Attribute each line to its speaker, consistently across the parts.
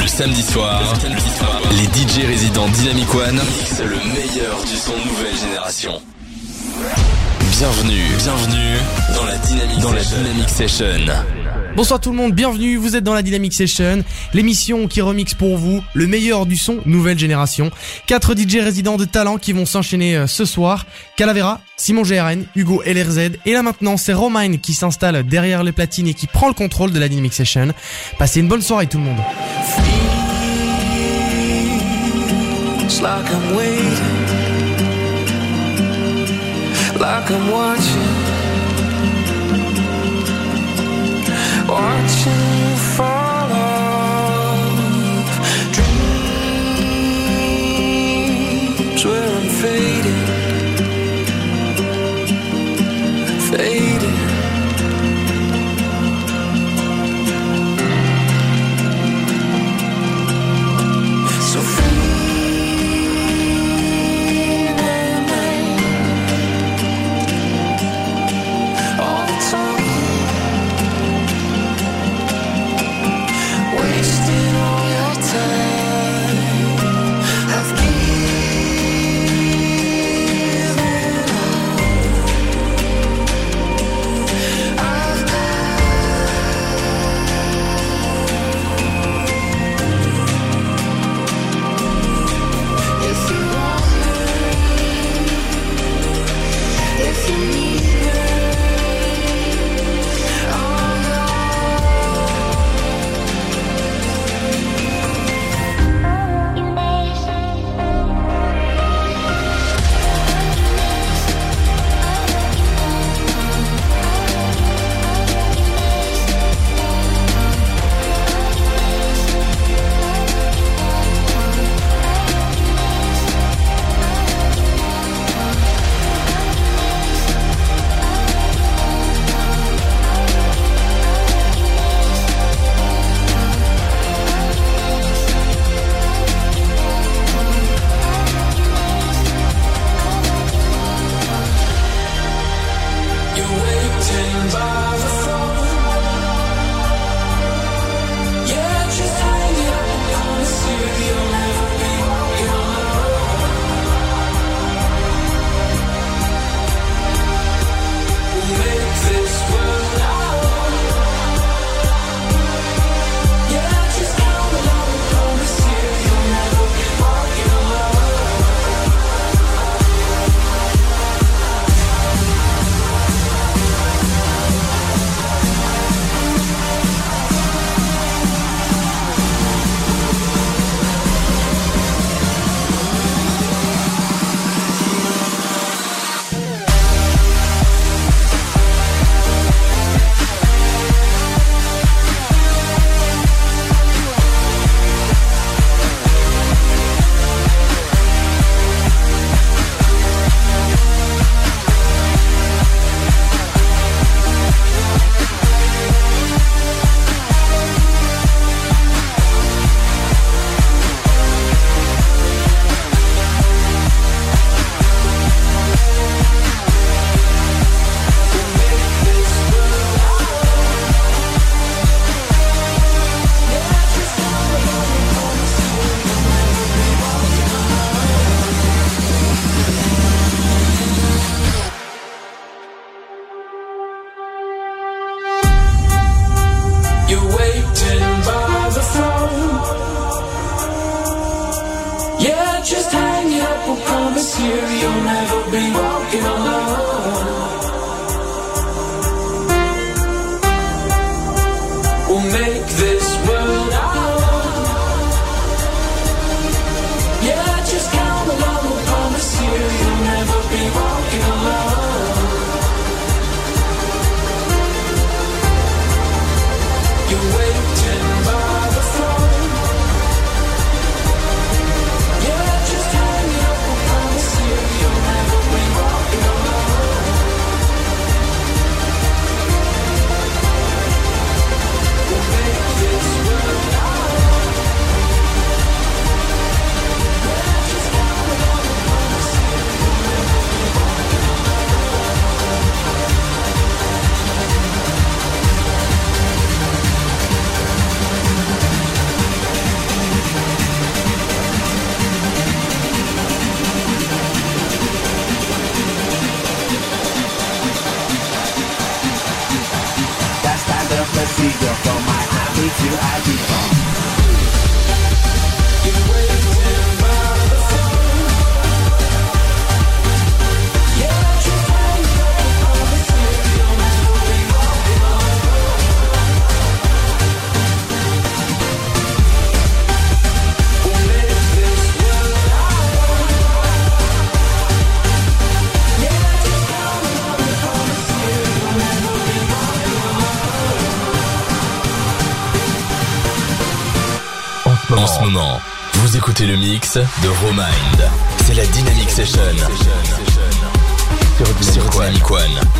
Speaker 1: Le samedi soir, les DJ résidents Dynamic One mixent le meilleur du son nouvelle génération. Bienvenue, bienvenue dans la Dynamic, dans la Dynamic Session.
Speaker 2: Bonsoir tout le monde, bienvenue, vous êtes dans la Dynamic Session, l'émission qui remixe pour vous le meilleur du son nouvelle génération. Quatre DJ résidents de talent qui vont s'enchaîner euh, ce soir. Calavera, Simon GRN, Hugo LRZ et là maintenant c'est Romine qui s'installe derrière les platines et qui prend le contrôle de la Dynamic Session. Passez une bonne soirée tout le monde.
Speaker 3: Watching. you here, you'll never de Romind. C'est la Dynamic Session. Sur Dynamic One.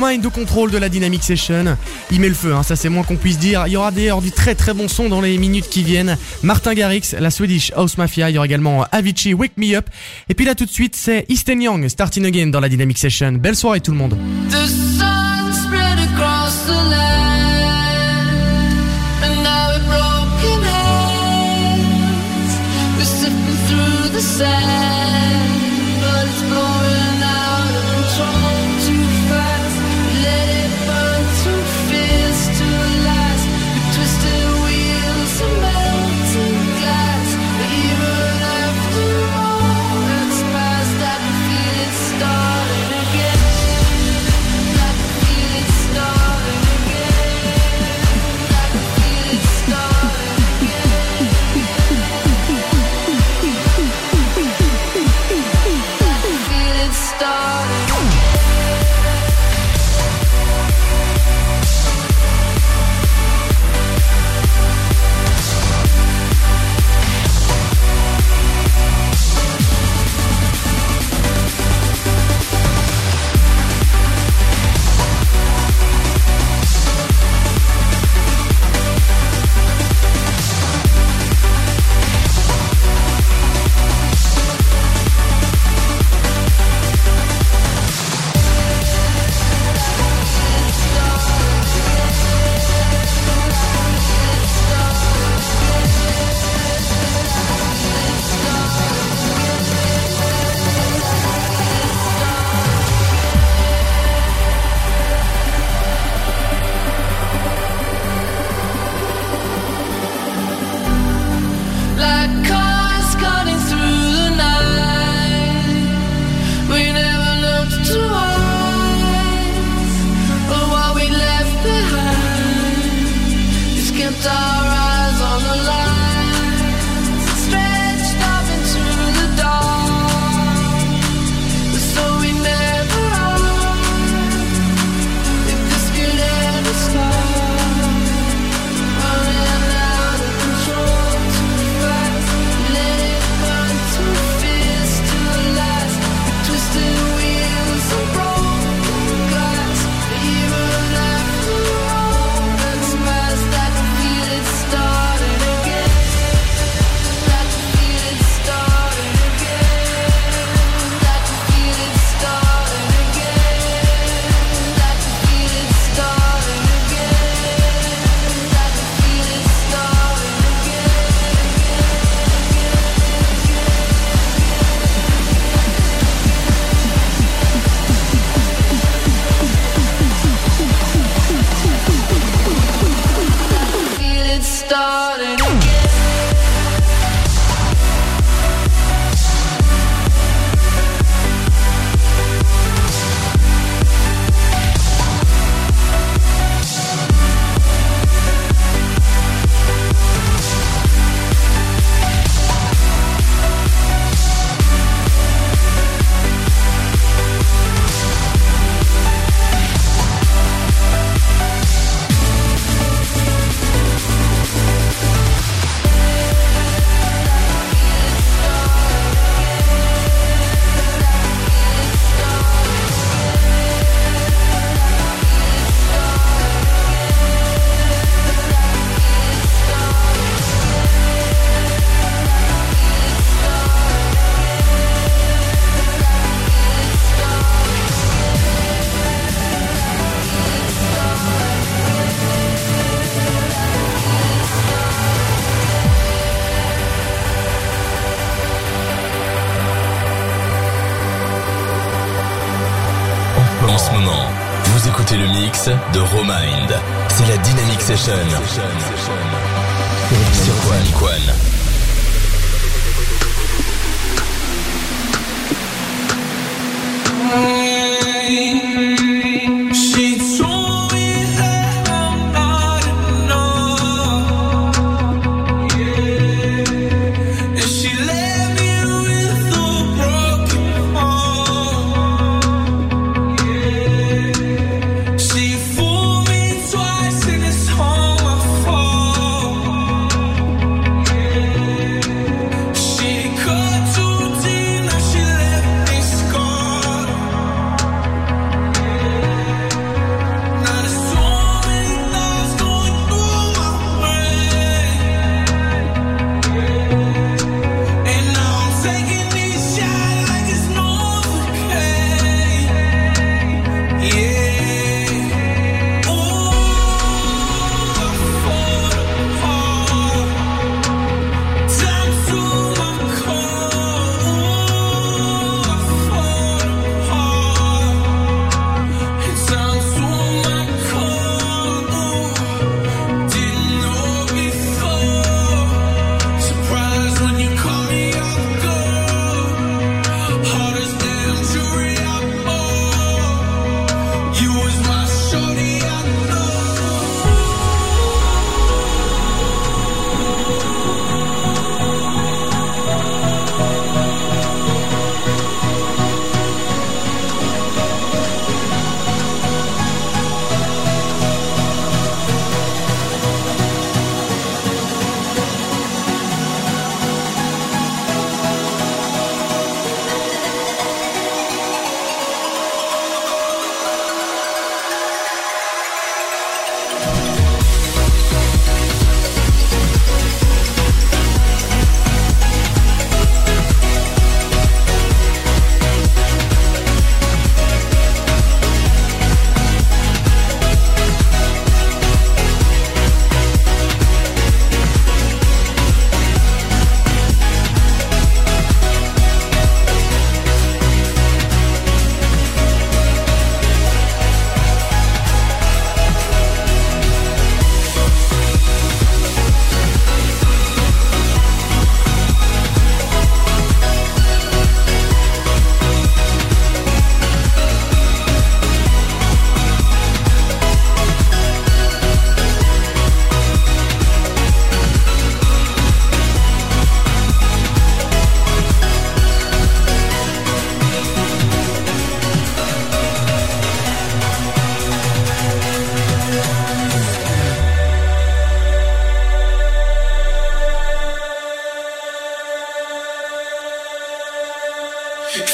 Speaker 4: Romain de contrôle de la Dynamic Session. Il met le feu, hein, ça c'est moins qu'on puisse dire. Il y aura d'ailleurs du très très bon son dans les minutes qui viennent. Martin Garrix, la Swedish House Mafia. Il y aura également Avicii, Wake Me Up. Et puis là tout de suite, c'est Easton Young, Starting Again dans la Dynamic Session. Belle soirée tout le monde.